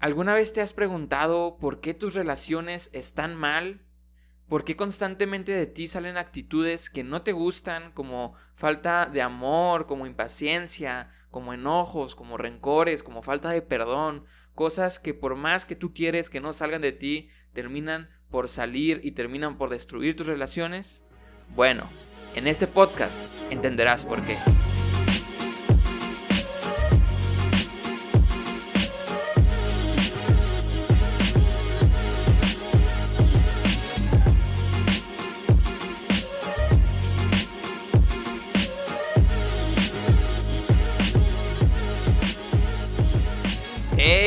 ¿Alguna vez te has preguntado por qué tus relaciones están mal? ¿Por qué constantemente de ti salen actitudes que no te gustan, como falta de amor, como impaciencia, como enojos, como rencores, como falta de perdón? Cosas que por más que tú quieres que no salgan de ti, terminan por salir y terminan por destruir tus relaciones. Bueno, en este podcast entenderás por qué.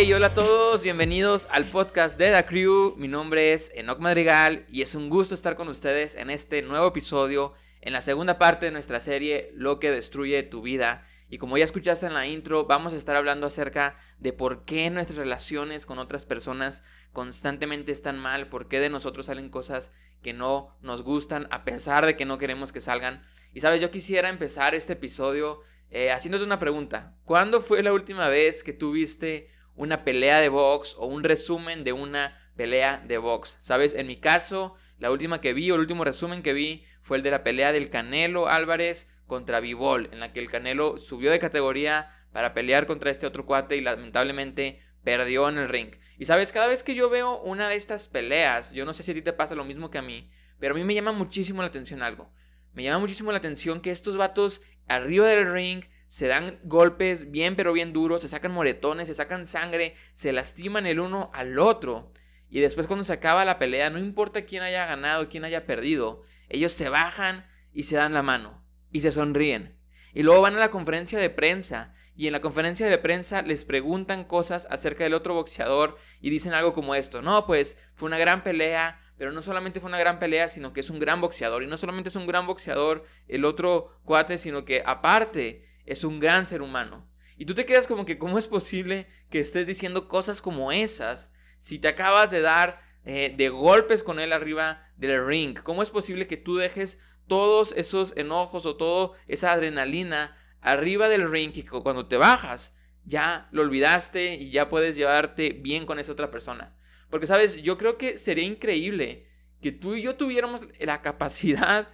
Hola a todos, bienvenidos al podcast de The Crew. Mi nombre es Enoch Madrigal y es un gusto estar con ustedes en este nuevo episodio, en la segunda parte de nuestra serie Lo que destruye tu vida. Y como ya escuchaste en la intro, vamos a estar hablando acerca de por qué nuestras relaciones con otras personas constantemente están mal, por qué de nosotros salen cosas que no nos gustan a pesar de que no queremos que salgan. Y sabes, yo quisiera empezar este episodio eh, haciéndote una pregunta. ¿Cuándo fue la última vez que tuviste una pelea de box o un resumen de una pelea de box. ¿Sabes? En mi caso, la última que vi o el último resumen que vi fue el de la pelea del Canelo Álvarez contra Vivol, en la que el Canelo subió de categoría para pelear contra este otro cuate y lamentablemente perdió en el ring. Y sabes, cada vez que yo veo una de estas peleas, yo no sé si a ti te pasa lo mismo que a mí, pero a mí me llama muchísimo la atención algo. Me llama muchísimo la atención que estos vatos arriba del ring se dan golpes bien pero bien duros, se sacan moretones, se sacan sangre, se lastiman el uno al otro. Y después cuando se acaba la pelea, no importa quién haya ganado, quién haya perdido, ellos se bajan y se dan la mano y se sonríen. Y luego van a la conferencia de prensa y en la conferencia de prensa les preguntan cosas acerca del otro boxeador y dicen algo como esto, no, pues fue una gran pelea, pero no solamente fue una gran pelea, sino que es un gran boxeador. Y no solamente es un gran boxeador el otro cuate, sino que aparte es un gran ser humano. Y tú te quedas como que, ¿cómo es posible que estés diciendo cosas como esas si te acabas de dar eh, de golpes con él arriba del ring? ¿Cómo es posible que tú dejes todos esos enojos o toda esa adrenalina arriba del ring y cuando te bajas ya lo olvidaste y ya puedes llevarte bien con esa otra persona? Porque, sabes, yo creo que sería increíble que tú y yo tuviéramos la capacidad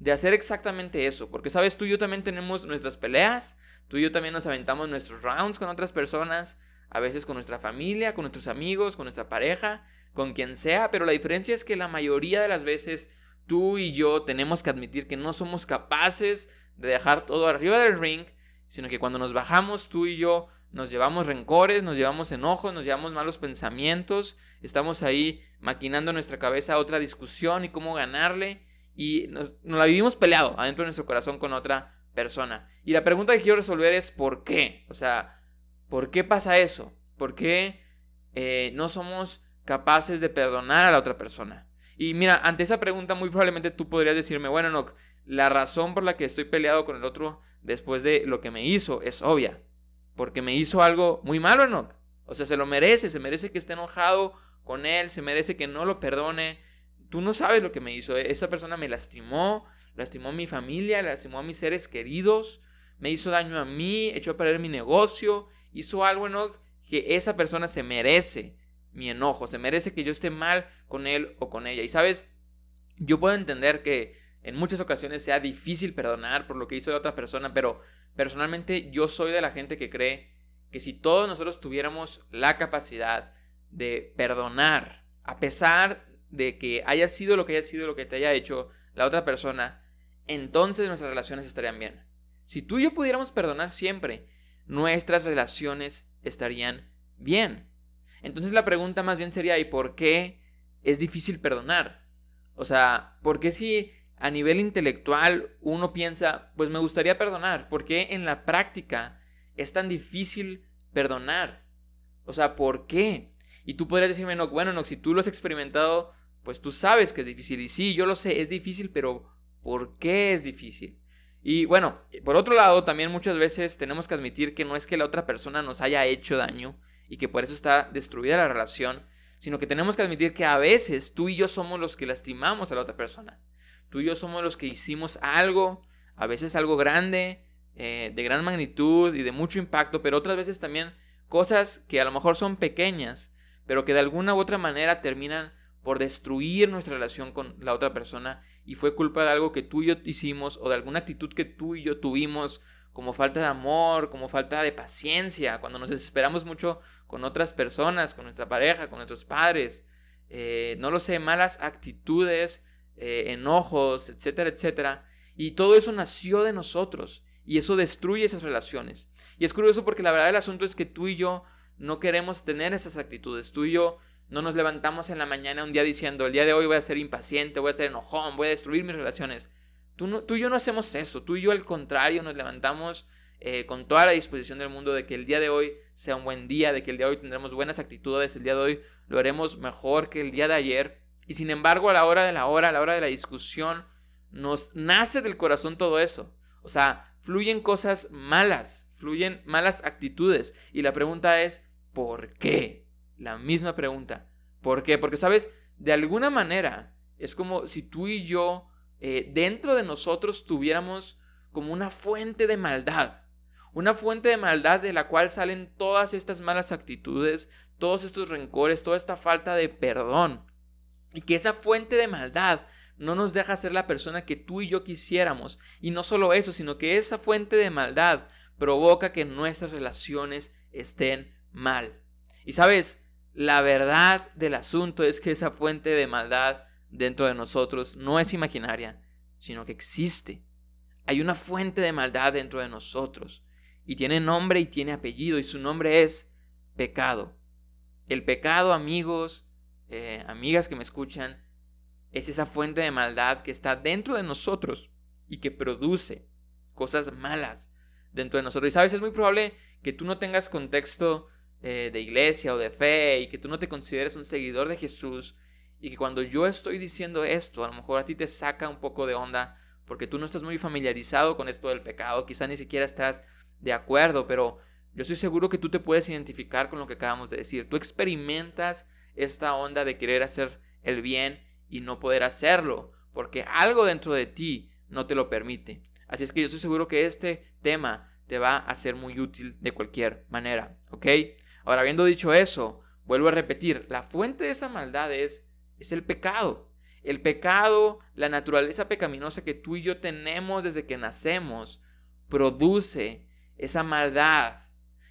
de hacer exactamente eso. Porque, sabes, tú y yo también tenemos nuestras peleas, tú y yo también nos aventamos nuestros rounds con otras personas, a veces con nuestra familia, con nuestros amigos, con nuestra pareja, con quien sea, pero la diferencia es que la mayoría de las veces tú y yo tenemos que admitir que no somos capaces de dejar todo arriba del ring, sino que cuando nos bajamos tú y yo nos llevamos rencores, nos llevamos enojos, nos llevamos malos pensamientos, estamos ahí maquinando nuestra cabeza otra discusión y cómo ganarle y nos, la vivimos peleado adentro de nuestro corazón con otra persona. Y la pregunta que quiero resolver es ¿por qué? O sea, ¿por qué pasa eso? ¿Por qué eh, no somos capaces de perdonar a la otra persona? Y mira, ante esa pregunta muy probablemente tú podrías decirme, bueno, no, la razón por la que estoy peleado con el otro después de lo que me hizo es obvia. Porque me hizo algo muy malo, Enoch. O sea, se lo merece, se merece que esté enojado con él, se merece que no lo perdone, Tú no sabes lo que me hizo. Esa persona me lastimó, lastimó a mi familia, lastimó a mis seres queridos, me hizo daño a mí, echó a perder mi negocio, hizo algo que esa persona se merece mi enojo, se merece que yo esté mal con él o con ella. Y sabes, yo puedo entender que en muchas ocasiones sea difícil perdonar por lo que hizo la otra persona, pero personalmente yo soy de la gente que cree que si todos nosotros tuviéramos la capacidad de perdonar, a pesar de que haya sido lo que haya sido lo que te haya hecho la otra persona, entonces nuestras relaciones estarían bien. Si tú y yo pudiéramos perdonar siempre, nuestras relaciones estarían bien. Entonces la pregunta más bien sería, ¿y por qué es difícil perdonar? O sea, ¿por qué si a nivel intelectual uno piensa, pues me gustaría perdonar? ¿Por qué en la práctica es tan difícil perdonar? O sea, ¿por qué? Y tú podrías decirme, no, bueno, no, si tú lo has experimentado pues tú sabes que es difícil. Y sí, yo lo sé, es difícil, pero ¿por qué es difícil? Y bueno, por otro lado, también muchas veces tenemos que admitir que no es que la otra persona nos haya hecho daño y que por eso está destruida la relación, sino que tenemos que admitir que a veces tú y yo somos los que lastimamos a la otra persona. Tú y yo somos los que hicimos algo, a veces algo grande, eh, de gran magnitud y de mucho impacto, pero otras veces también cosas que a lo mejor son pequeñas, pero que de alguna u otra manera terminan por destruir nuestra relación con la otra persona y fue culpa de algo que tú y yo hicimos o de alguna actitud que tú y yo tuvimos como falta de amor, como falta de paciencia, cuando nos desesperamos mucho con otras personas, con nuestra pareja, con nuestros padres, eh, no lo sé, malas actitudes, eh, enojos, etcétera, etcétera. Y todo eso nació de nosotros y eso destruye esas relaciones. Y es curioso porque la verdad del asunto es que tú y yo no queremos tener esas actitudes. Tú y yo no nos levantamos en la mañana un día diciendo, el día de hoy voy a ser impaciente, voy a ser enojón, voy a destruir mis relaciones. Tú, tú y yo no hacemos eso. Tú y yo al contrario nos levantamos eh, con toda la disposición del mundo de que el día de hoy sea un buen día, de que el día de hoy tendremos buenas actitudes, el día de hoy lo haremos mejor que el día de ayer. Y sin embargo, a la hora de la hora, a la hora de la discusión, nos nace del corazón todo eso. O sea, fluyen cosas malas, fluyen malas actitudes. Y la pregunta es, ¿por qué? La misma pregunta. ¿Por qué? Porque, ¿sabes? De alguna manera, es como si tú y yo, eh, dentro de nosotros, tuviéramos como una fuente de maldad. Una fuente de maldad de la cual salen todas estas malas actitudes, todos estos rencores, toda esta falta de perdón. Y que esa fuente de maldad no nos deja ser la persona que tú y yo quisiéramos. Y no solo eso, sino que esa fuente de maldad provoca que nuestras relaciones estén mal. Y sabes, la verdad del asunto es que esa fuente de maldad dentro de nosotros no es imaginaria, sino que existe. Hay una fuente de maldad dentro de nosotros. Y tiene nombre y tiene apellido, y su nombre es pecado. El pecado, amigos, eh, amigas que me escuchan, es esa fuente de maldad que está dentro de nosotros y que produce cosas malas dentro de nosotros. Y sabes, es muy probable que tú no tengas contexto eh, de iglesia o de fe y que tú no te consideres un seguidor de Jesús y que cuando yo estoy diciendo esto, a lo mejor a ti te saca un poco de onda porque tú no estás muy familiarizado con esto del pecado, quizá ni siquiera estás de acuerdo, pero yo estoy seguro que tú te puedes identificar con lo que acabamos de decir. Tú experimentas esta onda de querer hacer el bien y no poder hacerlo, porque algo dentro de ti no te lo permite. Así es que yo estoy seguro que este tema te va a ser muy útil de cualquier manera, ¿ok? Ahora, habiendo dicho eso, vuelvo a repetir, la fuente de esa maldad es, es el pecado. El pecado, la naturaleza pecaminosa que tú y yo tenemos desde que nacemos, produce esa maldad.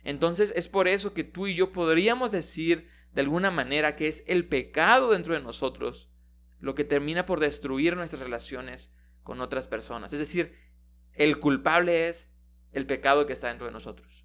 Entonces es por eso que tú y yo podríamos decir de alguna manera que es el pecado dentro de nosotros lo que termina por destruir nuestras relaciones con otras personas. Es decir, el culpable es el pecado que está dentro de nosotros.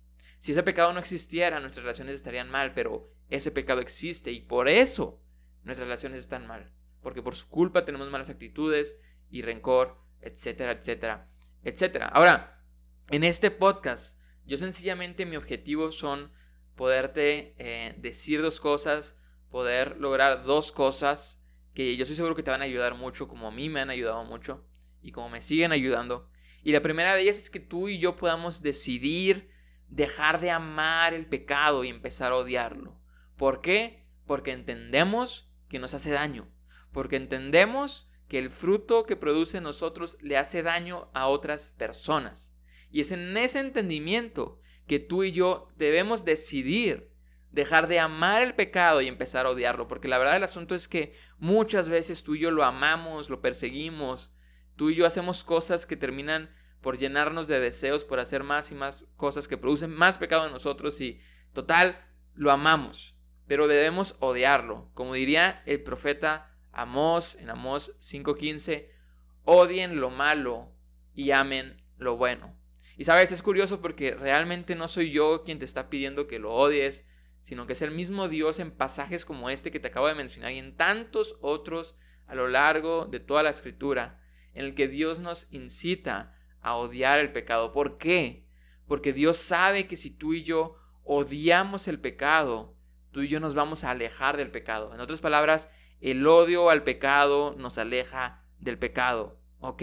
Si ese pecado no existiera, nuestras relaciones estarían mal, pero ese pecado existe y por eso nuestras relaciones están mal. Porque por su culpa tenemos malas actitudes y rencor, etcétera, etcétera, etcétera. Ahora, en este podcast, yo sencillamente mi objetivo son poderte eh, decir dos cosas, poder lograr dos cosas que yo estoy seguro que te van a ayudar mucho, como a mí me han ayudado mucho y como me siguen ayudando. Y la primera de ellas es que tú y yo podamos decidir dejar de amar el pecado y empezar a odiarlo. ¿Por qué? Porque entendemos que nos hace daño. Porque entendemos que el fruto que produce en nosotros le hace daño a otras personas. Y es en ese entendimiento que tú y yo debemos decidir dejar de amar el pecado y empezar a odiarlo, porque la verdad del asunto es que muchas veces tú y yo lo amamos, lo perseguimos, tú y yo hacemos cosas que terminan por llenarnos de deseos, por hacer más y más cosas que producen más pecado en nosotros y total, lo amamos, pero debemos odiarlo. Como diría el profeta Amós en Amós 5:15, odien lo malo y amen lo bueno. Y sabes, es curioso porque realmente no soy yo quien te está pidiendo que lo odies, sino que es el mismo Dios en pasajes como este que te acabo de mencionar y en tantos otros a lo largo de toda la escritura, en el que Dios nos incita a odiar el pecado. ¿Por qué? Porque Dios sabe que si tú y yo odiamos el pecado, tú y yo nos vamos a alejar del pecado. En otras palabras, el odio al pecado nos aleja del pecado. ¿Ok?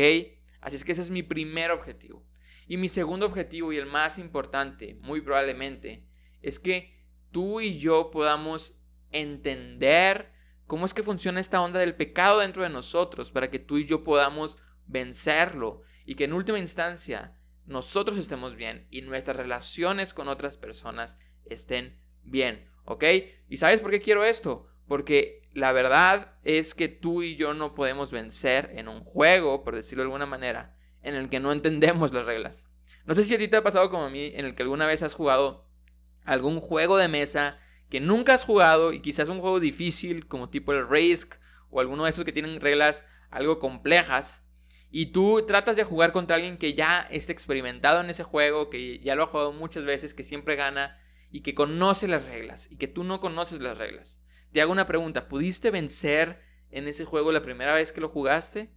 Así es que ese es mi primer objetivo. Y mi segundo objetivo y el más importante, muy probablemente, es que tú y yo podamos entender cómo es que funciona esta onda del pecado dentro de nosotros para que tú y yo podamos vencerlo y que en última instancia nosotros estemos bien y nuestras relaciones con otras personas estén bien, ¿ok? ¿Y sabes por qué quiero esto? Porque la verdad es que tú y yo no podemos vencer en un juego, por decirlo de alguna manera, en el que no entendemos las reglas. No sé si a ti te ha pasado como a mí, en el que alguna vez has jugado algún juego de mesa que nunca has jugado y quizás un juego difícil como tipo el Risk o alguno de esos que tienen reglas algo complejas y tú tratas de jugar contra alguien que ya es experimentado en ese juego, que ya lo ha jugado muchas veces, que siempre gana y que conoce las reglas y que tú no conoces las reglas. Te hago una pregunta, ¿pudiste vencer en ese juego la primera vez que lo jugaste?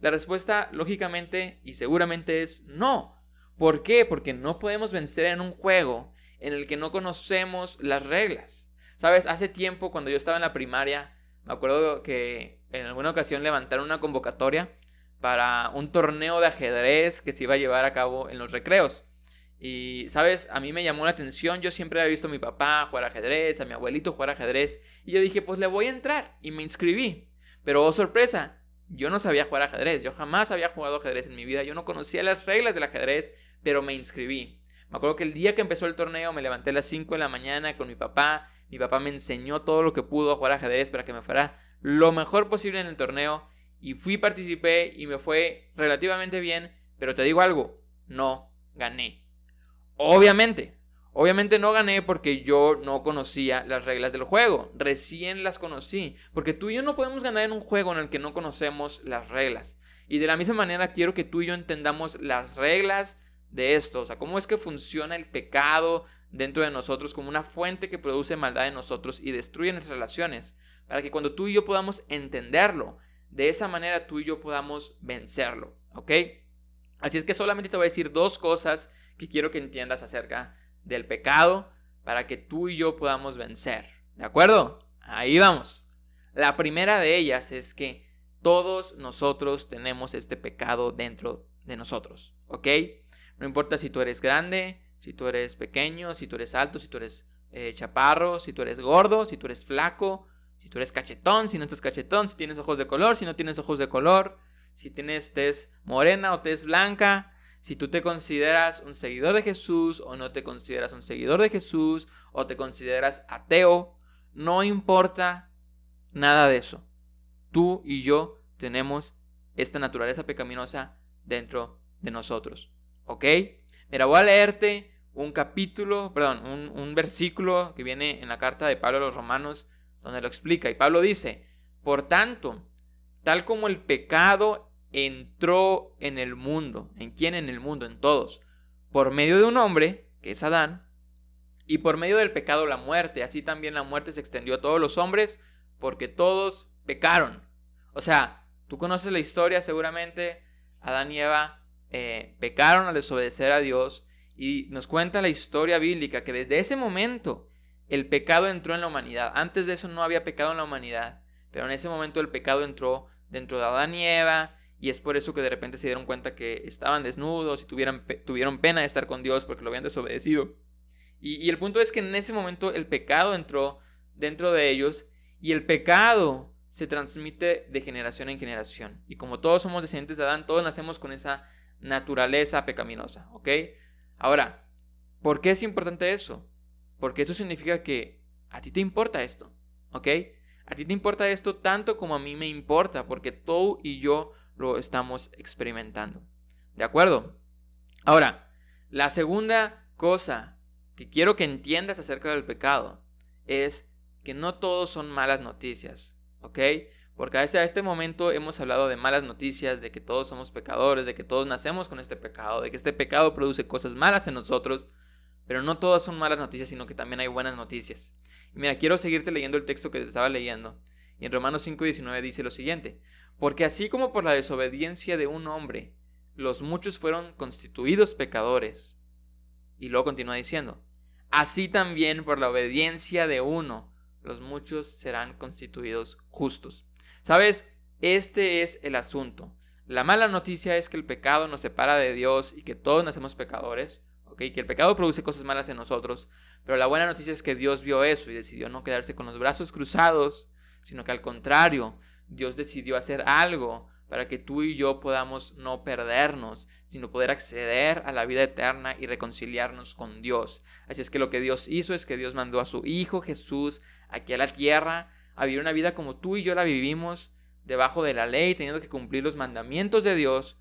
La respuesta lógicamente y seguramente es no. ¿Por qué? Porque no podemos vencer en un juego en el que no conocemos las reglas. Sabes, hace tiempo cuando yo estaba en la primaria, me acuerdo que en alguna ocasión levantaron una convocatoria para un torneo de ajedrez que se iba a llevar a cabo en los recreos. Y, ¿sabes? A mí me llamó la atención. Yo siempre había visto a mi papá jugar ajedrez, a mi abuelito jugar ajedrez. Y yo dije, pues le voy a entrar. Y me inscribí. Pero, oh sorpresa, yo no sabía jugar ajedrez. Yo jamás había jugado ajedrez en mi vida. Yo no conocía las reglas del ajedrez, pero me inscribí. Me acuerdo que el día que empezó el torneo me levanté a las 5 de la mañana con mi papá. Mi papá me enseñó todo lo que pudo a jugar ajedrez para que me fuera lo mejor posible en el torneo. Y fui, participé y me fue relativamente bien. Pero te digo algo, no gané. Obviamente, obviamente no gané porque yo no conocía las reglas del juego. Recién las conocí. Porque tú y yo no podemos ganar en un juego en el que no conocemos las reglas. Y de la misma manera quiero que tú y yo entendamos las reglas de esto. O sea, cómo es que funciona el pecado dentro de nosotros como una fuente que produce maldad en nosotros y destruye nuestras relaciones. Para que cuando tú y yo podamos entenderlo, de esa manera tú y yo podamos vencerlo. ¿Ok? Así es que solamente te voy a decir dos cosas que quiero que entiendas acerca del pecado para que tú y yo podamos vencer. ¿De acuerdo? Ahí vamos. La primera de ellas es que todos nosotros tenemos este pecado dentro de nosotros. ¿Ok? No importa si tú eres grande, si tú eres pequeño, si tú eres alto, si tú eres eh, chaparro, si tú eres gordo, si tú eres flaco, si tú eres cachetón, si no estás cachetón, si tienes ojos de color, si no tienes ojos de color, si tienes tez morena o tez blanca, si tú te consideras un seguidor de Jesús o no te consideras un seguidor de Jesús o te consideras ateo, no importa nada de eso. Tú y yo tenemos esta naturaleza pecaminosa dentro de nosotros. ¿Ok? Mira, voy a leerte un capítulo, perdón, un, un versículo que viene en la carta de Pablo a los Romanos, donde lo explica. Y Pablo dice, por tanto, tal como el pecado entró en el mundo. ¿En quién? En el mundo, en todos. Por medio de un hombre, que es Adán, y por medio del pecado la muerte. Así también la muerte se extendió a todos los hombres porque todos pecaron. O sea, tú conoces la historia seguramente. Adán y Eva eh, pecaron al desobedecer a Dios y nos cuenta la historia bíblica que desde ese momento el pecado entró en la humanidad. Antes de eso no había pecado en la humanidad, pero en ese momento el pecado entró dentro de Adán y Eva y es por eso que de repente se dieron cuenta que estaban desnudos y tuvieron, pena de estar con Dios porque lo habían desobedecido. Y, y el punto es que en ese momento el pecado entró dentro de ellos y el pecado se transmite de generación en generación. Y como todos somos descendientes de Adán, todos nacemos con esa naturaleza pecaminosa, ¿ok? Ahora, ¿por qué es importante eso? Porque eso significa que a ti te importa esto, ¿ok? A ti te importa esto tanto como a mí me importa, porque tú y yo lo estamos experimentando. ¿De acuerdo? Ahora, la segunda cosa que quiero que entiendas acerca del pecado es que no todos son malas noticias, ¿ok? Porque hasta este momento hemos hablado de malas noticias, de que todos somos pecadores, de que todos nacemos con este pecado, de que este pecado produce cosas malas en nosotros, pero no todas son malas noticias, sino que también hay buenas noticias. Y mira, quiero seguirte leyendo el texto que te estaba leyendo. Y en Romanos 5:19 dice lo siguiente, porque así como por la desobediencia de un hombre, los muchos fueron constituidos pecadores. Y luego continúa diciendo, así también por la obediencia de uno, los muchos serán constituidos justos. ¿Sabes? Este es el asunto. La mala noticia es que el pecado nos separa de Dios y que todos nacemos pecadores, Que el pecado produce cosas malas en nosotros, pero la buena noticia es que Dios vio eso y decidió no quedarse con los brazos cruzados, sino que al contrario, Dios decidió hacer algo para que tú y yo podamos no perdernos, sino poder acceder a la vida eterna y reconciliarnos con Dios. Así es que lo que Dios hizo es que Dios mandó a su Hijo Jesús aquí a la tierra a vivir una vida como tú y yo la vivimos, debajo de la ley, teniendo que cumplir los mandamientos de Dios,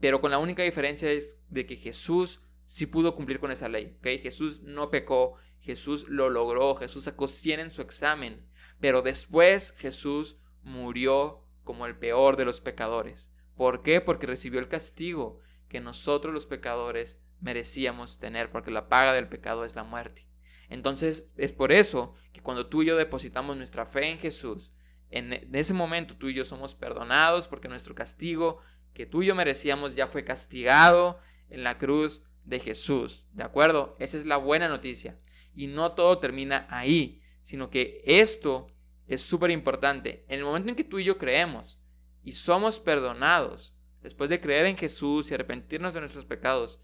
pero con la única diferencia es de que Jesús sí pudo cumplir con esa ley. ¿okay? Jesús no pecó, Jesús lo logró, Jesús sacó 100 en su examen, pero después Jesús murió como el peor de los pecadores. ¿Por qué? Porque recibió el castigo que nosotros los pecadores merecíamos tener, porque la paga del pecado es la muerte. Entonces es por eso que cuando tú y yo depositamos nuestra fe en Jesús, en ese momento tú y yo somos perdonados porque nuestro castigo que tú y yo merecíamos ya fue castigado en la cruz de Jesús. ¿De acuerdo? Esa es la buena noticia. Y no todo termina ahí, sino que esto es súper importante. En el momento en que tú y yo creemos y somos perdonados, después de creer en Jesús y arrepentirnos de nuestros pecados,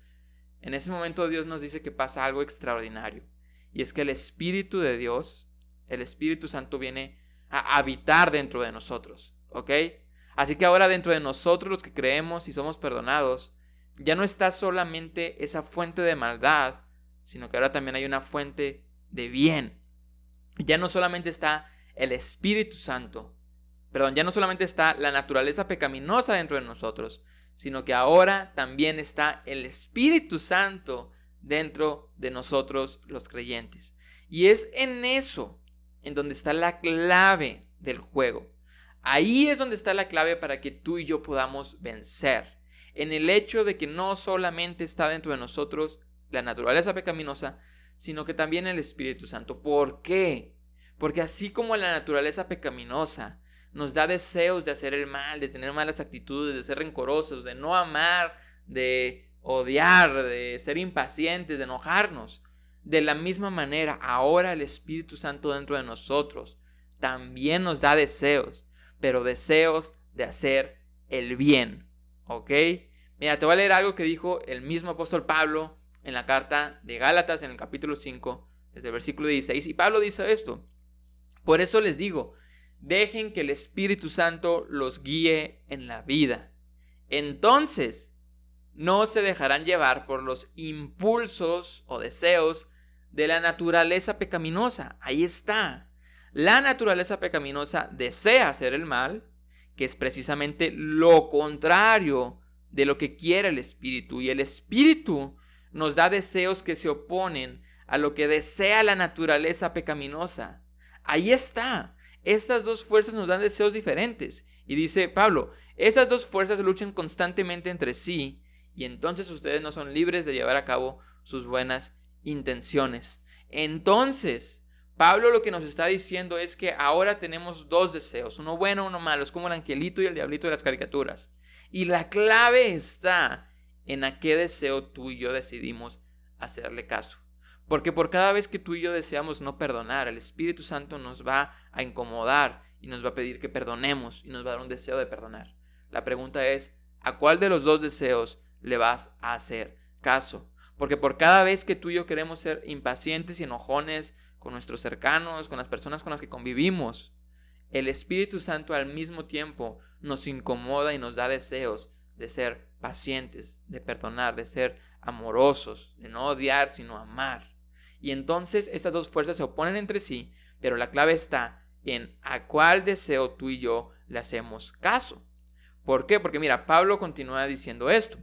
en ese momento Dios nos dice que pasa algo extraordinario. Y es que el Espíritu de Dios, el Espíritu Santo viene a habitar dentro de nosotros. ¿Ok? Así que ahora dentro de nosotros los que creemos y somos perdonados, ya no está solamente esa fuente de maldad, sino que ahora también hay una fuente de bien. Ya no solamente está el Espíritu Santo, perdón, ya no solamente está la naturaleza pecaminosa dentro de nosotros, sino que ahora también está el Espíritu Santo dentro de nosotros los creyentes. Y es en eso en donde está la clave del juego. Ahí es donde está la clave para que tú y yo podamos vencer. En el hecho de que no solamente está dentro de nosotros la naturaleza pecaminosa, sino que también el Espíritu Santo. ¿Por qué? Porque así como la naturaleza pecaminosa nos da deseos de hacer el mal, de tener malas actitudes, de ser rencorosos, de no amar, de odiar, de ser impacientes, de enojarnos. De la misma manera, ahora el Espíritu Santo dentro de nosotros también nos da deseos, pero deseos de hacer el bien. ¿Ok? Mira, te voy a leer algo que dijo el mismo apóstol Pablo en la carta de Gálatas en el capítulo 5, desde el versículo 16. Y Pablo dice esto. Por eso les digo, dejen que el Espíritu Santo los guíe en la vida. Entonces, no se dejarán llevar por los impulsos o deseos de la naturaleza pecaminosa. Ahí está. La naturaleza pecaminosa desea hacer el mal, que es precisamente lo contrario de lo que quiere el espíritu. Y el espíritu nos da deseos que se oponen a lo que desea la naturaleza pecaminosa. Ahí está. Estas dos fuerzas nos dan deseos diferentes. Y dice Pablo, esas dos fuerzas luchan constantemente entre sí y entonces ustedes no son libres de llevar a cabo sus buenas intenciones. Entonces, Pablo lo que nos está diciendo es que ahora tenemos dos deseos, uno bueno, uno malo, es como el angelito y el diablito de las caricaturas. Y la clave está en a qué deseo tú y yo decidimos hacerle caso. Porque por cada vez que tú y yo deseamos no perdonar, el Espíritu Santo nos va a incomodar y nos va a pedir que perdonemos y nos va a dar un deseo de perdonar. La pregunta es, ¿a cuál de los dos deseos le vas a hacer caso? Porque por cada vez que tú y yo queremos ser impacientes y enojones con nuestros cercanos, con las personas con las que convivimos, el Espíritu Santo al mismo tiempo nos incomoda y nos da deseos de ser pacientes, de perdonar, de ser amorosos, de no odiar, sino amar. Y entonces estas dos fuerzas se oponen entre sí, pero la clave está en a cuál deseo tú y yo le hacemos caso. ¿Por qué? Porque mira, Pablo continúa diciendo esto.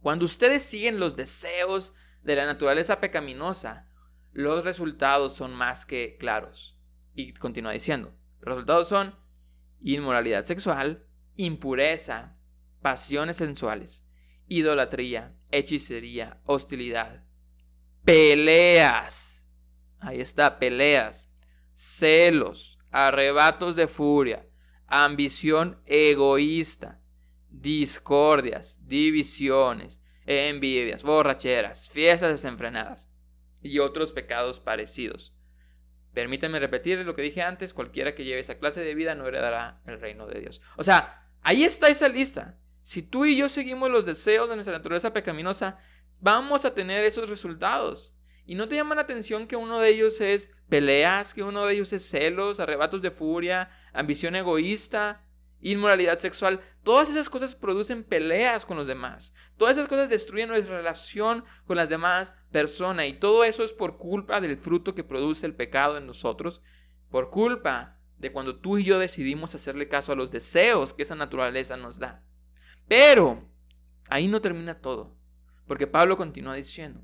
Cuando ustedes siguen los deseos de la naturaleza pecaminosa, los resultados son más que claros. Y continúa diciendo, los resultados son inmoralidad sexual, impureza, pasiones sensuales, idolatría, hechicería, hostilidad, peleas. Ahí está, peleas, celos, arrebatos de furia, ambición egoísta, discordias, divisiones, envidias, borracheras, fiestas desenfrenadas y otros pecados parecidos. Permítanme repetir lo que dije antes, cualquiera que lleve esa clase de vida no heredará el reino de Dios. O sea, ahí está esa lista. Si tú y yo seguimos los deseos de nuestra naturaleza pecaminosa, vamos a tener esos resultados. Y no te llama la atención que uno de ellos es peleas, que uno de ellos es celos, arrebatos de furia, ambición egoísta, inmoralidad sexual, todas esas cosas producen peleas con los demás. Todas esas cosas destruyen nuestra relación con las demás personas y todo eso es por culpa del fruto que produce el pecado en nosotros, por culpa de cuando tú y yo decidimos hacerle caso a los deseos que esa naturaleza nos da. Pero ahí no termina todo, porque Pablo continúa diciendo,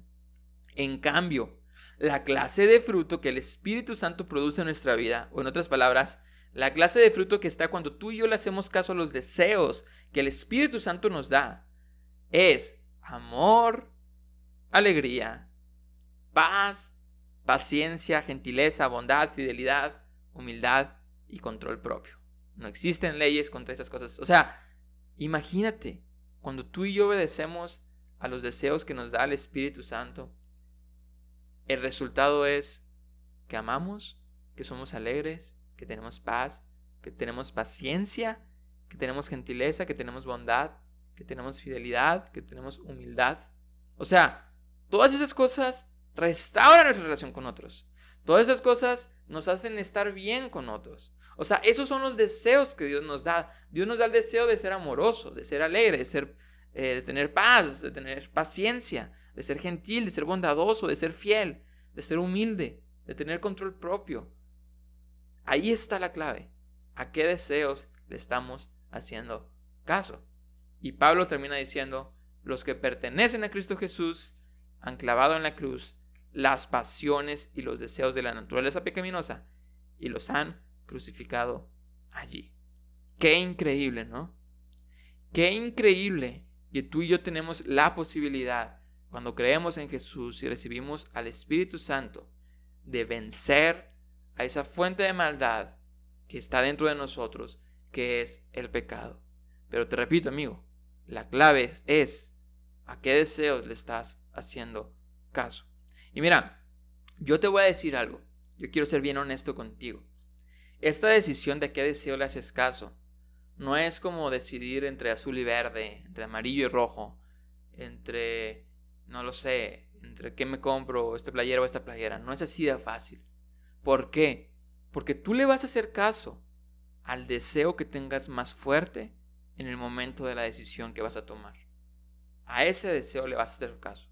en cambio, la clase de fruto que el Espíritu Santo produce en nuestra vida, o en otras palabras, la clase de fruto que está cuando tú y yo le hacemos caso a los deseos que el Espíritu Santo nos da, es amor, alegría, paz, paciencia, gentileza, bondad, fidelidad, humildad y control propio. No existen leyes contra esas cosas. O sea, imagínate, cuando tú y yo obedecemos a los deseos que nos da el Espíritu Santo, el resultado es que amamos, que somos alegres, que tenemos paz, que tenemos paciencia, que tenemos gentileza, que tenemos bondad, que tenemos fidelidad, que tenemos humildad. O sea, todas esas cosas restauran nuestra relación con otros. Todas esas cosas nos hacen estar bien con otros. O sea, esos son los deseos que Dios nos da. Dios nos da el deseo de ser amoroso, de ser alegre, de, ser, eh, de tener paz, de tener paciencia, de ser gentil, de ser bondadoso, de ser fiel, de ser humilde, de tener control propio, Ahí está la clave. ¿A qué deseos le estamos haciendo caso? Y Pablo termina diciendo, los que pertenecen a Cristo Jesús han clavado en la cruz las pasiones y los deseos de la naturaleza pecaminosa y los han crucificado allí. Qué increíble, ¿no? Qué increíble que tú y yo tenemos la posibilidad, cuando creemos en Jesús y recibimos al Espíritu Santo, de vencer a esa fuente de maldad que está dentro de nosotros, que es el pecado. Pero te repito, amigo, la clave es, a qué deseos le estás haciendo caso. Y mira, yo te voy a decir algo. Yo quiero ser bien honesto contigo. Esta decisión de qué deseo le haces caso no es como decidir entre azul y verde, entre amarillo y rojo, entre, no lo sé, entre qué me compro, este playero o esta playera. No es así de fácil. ¿Por qué? Porque tú le vas a hacer caso al deseo que tengas más fuerte en el momento de la decisión que vas a tomar. A ese deseo le vas a hacer caso.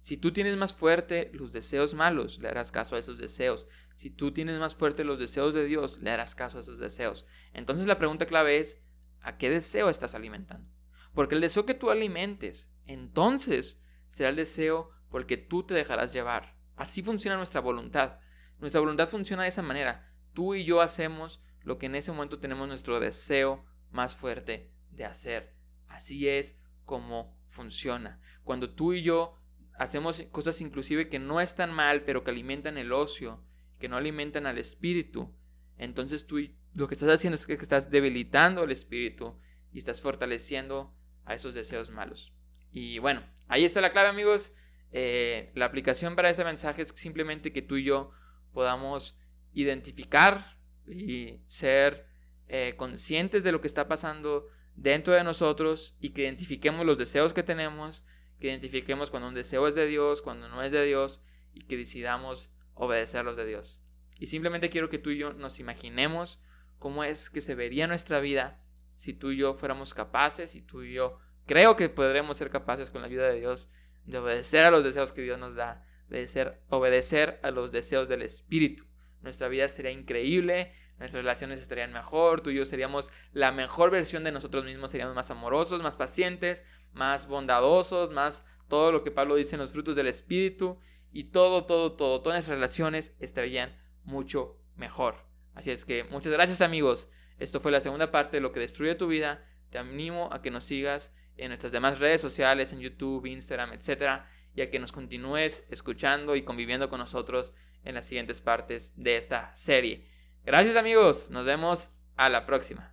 Si tú tienes más fuerte los deseos malos, le harás caso a esos deseos. Si tú tienes más fuerte los deseos de Dios, le harás caso a esos deseos. Entonces la pregunta clave es, ¿a qué deseo estás alimentando? Porque el deseo que tú alimentes, entonces será el deseo por el que tú te dejarás llevar. Así funciona nuestra voluntad. Nuestra voluntad funciona de esa manera. Tú y yo hacemos lo que en ese momento tenemos nuestro deseo más fuerte de hacer. Así es como funciona. Cuando tú y yo hacemos cosas inclusive que no están mal, pero que alimentan el ocio, que no alimentan al espíritu, entonces tú lo que estás haciendo es que estás debilitando el espíritu y estás fortaleciendo a esos deseos malos. Y bueno, ahí está la clave amigos. Eh, la aplicación para ese mensaje es simplemente que tú y yo podamos identificar y ser eh, conscientes de lo que está pasando dentro de nosotros y que identifiquemos los deseos que tenemos, que identifiquemos cuando un deseo es de Dios, cuando no es de Dios y que decidamos obedecer los de Dios. Y simplemente quiero que tú y yo nos imaginemos cómo es que se vería nuestra vida si tú y yo fuéramos capaces, y tú y yo creo que podremos ser capaces con la ayuda de Dios de obedecer a los deseos que Dios nos da obedecer, obedecer a los deseos del Espíritu. Nuestra vida sería increíble, nuestras relaciones estarían mejor, tú y yo seríamos la mejor versión de nosotros mismos, seríamos más amorosos, más pacientes, más bondadosos, más todo lo que Pablo dice en los frutos del Espíritu y todo, todo, todo, todas nuestras relaciones estarían mucho mejor. Así es que muchas gracias amigos. Esto fue la segunda parte de lo que destruye tu vida. Te animo a que nos sigas en nuestras demás redes sociales, en YouTube, Instagram, etcétera y a que nos continúes escuchando y conviviendo con nosotros en las siguientes partes de esta serie. Gracias amigos, nos vemos a la próxima.